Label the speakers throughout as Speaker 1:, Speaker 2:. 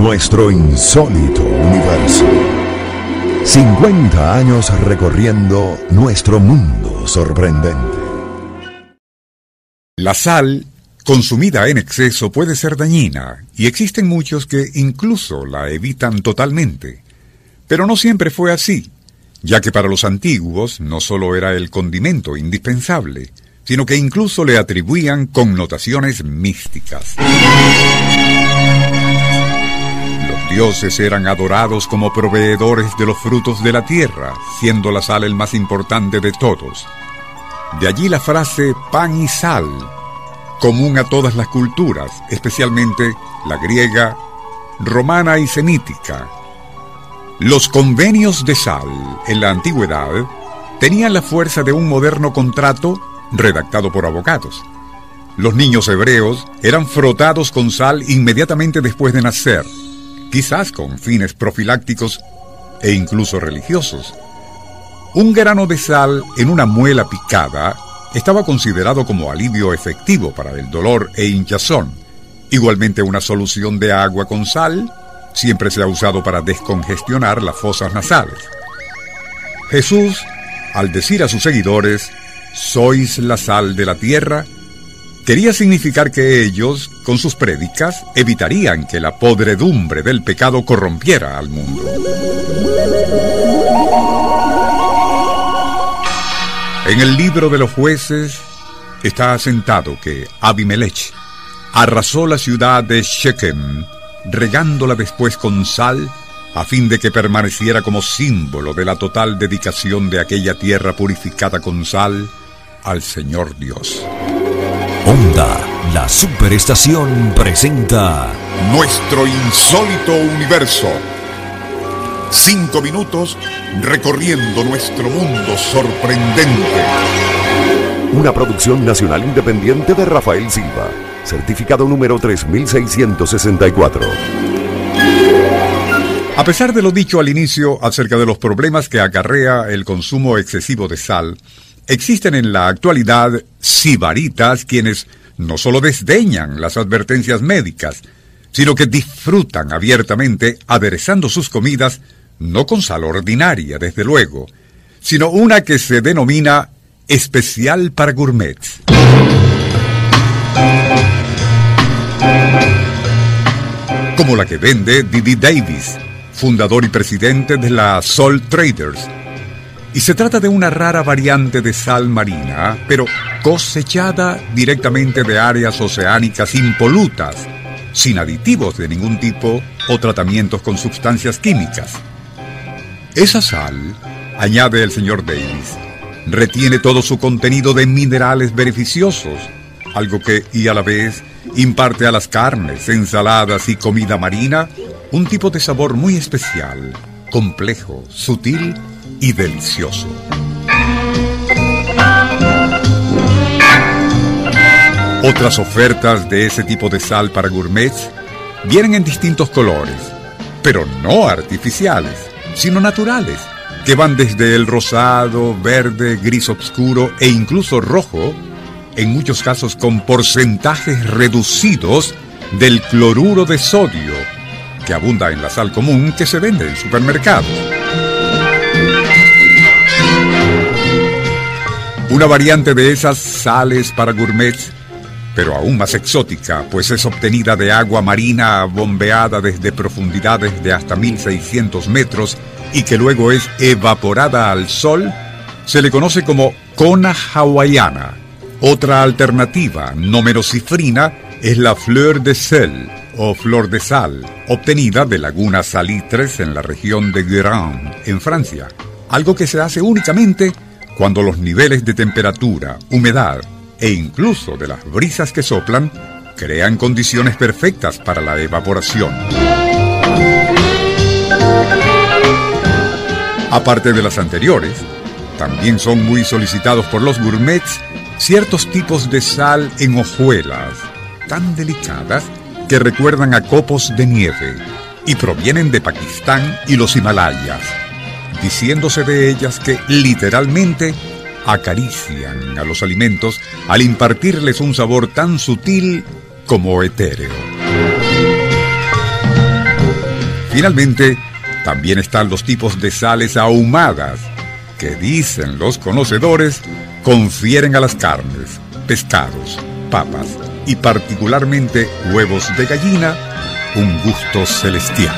Speaker 1: Nuestro insólito universo. 50 años recorriendo nuestro mundo sorprendente.
Speaker 2: La sal, consumida en exceso, puede ser dañina, y existen muchos que incluso la evitan totalmente. Pero no siempre fue así, ya que para los antiguos no solo era el condimento indispensable, sino que incluso le atribuían connotaciones místicas. Dioses eran adorados como proveedores de los frutos de la tierra, siendo la sal el más importante de todos. De allí la frase pan y sal, común a todas las culturas, especialmente la griega, romana y semítica. Los convenios de sal en la antigüedad tenían la fuerza de un moderno contrato redactado por abogados. Los niños hebreos eran frotados con sal inmediatamente después de nacer, quizás con fines profilácticos e incluso religiosos. Un grano de sal en una muela picada estaba considerado como alivio efectivo para el dolor e hinchazón. Igualmente una solución de agua con sal siempre se ha usado para descongestionar las fosas nasales. Jesús, al decir a sus seguidores, sois la sal de la tierra, quería significar que ellos, con sus prédicas, evitarían que la podredumbre del pecado corrompiera al mundo. En el libro de los jueces está asentado que Abimelech arrasó la ciudad de Shechem regándola después con sal, a fin de que permaneciera como símbolo de la total dedicación de aquella tierra purificada con sal al Señor Dios.
Speaker 1: Onda, la superestación presenta
Speaker 2: Nuestro insólito universo. Cinco minutos recorriendo nuestro mundo sorprendente.
Speaker 1: Una producción nacional independiente de Rafael Silva certificado número 3664.
Speaker 2: A pesar de lo dicho al inicio acerca de los problemas que acarrea el consumo excesivo de sal, existen en la actualidad sibaritas quienes no solo desdeñan las advertencias médicas, sino que disfrutan abiertamente aderezando sus comidas no con sal ordinaria, desde luego, sino una que se denomina especial para gourmets. Como la que vende Didi Davis, fundador y presidente de la Salt Traders. Y se trata de una rara variante de sal marina, pero cosechada directamente de áreas oceánicas impolutas, sin aditivos de ningún tipo o tratamientos con sustancias químicas. Esa sal, añade el señor Davis, retiene todo su contenido de minerales beneficiosos, algo que, y a la vez, imparte a las carnes, ensaladas y comida marina un tipo de sabor muy especial, complejo, sutil y delicioso. Otras ofertas de ese tipo de sal para gourmets vienen en distintos colores, pero no artificiales, sino naturales, que van desde el rosado, verde, gris oscuro e incluso rojo en muchos casos con porcentajes reducidos del cloruro de sodio, que abunda en la sal común que se vende en supermercados. Una variante de esas sales para gourmets, pero aún más exótica, pues es obtenida de agua marina bombeada desde profundidades de hasta 1600 metros y que luego es evaporada al sol, se le conoce como cona hawaiana. Otra alternativa, no menos cifrina, es la fleur de sel o flor de sal, obtenida de lagunas salitres en la región de Guérin, en Francia, algo que se hace únicamente cuando los niveles de temperatura, humedad e incluso de las brisas que soplan crean condiciones perfectas para la evaporación. Aparte de las anteriores, también son muy solicitados por los gourmets ciertos tipos de sal en hojuelas, tan delicadas que recuerdan a copos de nieve y provienen de Pakistán y los Himalayas diciéndose de ellas que literalmente acarician a los alimentos al impartirles un sabor tan sutil como etéreo. Finalmente, también están los tipos de sales ahumadas, que dicen los conocedores confieren a las carnes, pescados, papas y particularmente huevos de gallina un gusto celestial.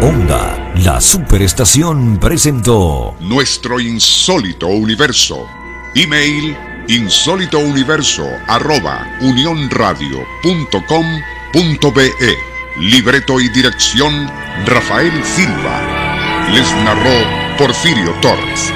Speaker 3: Onda, la superestación presentó
Speaker 4: Nuestro insólito universo. Email insólitouniverso arroba unionradio.com.be Libreto y dirección Rafael Silva. Les narró Porfirio Torres.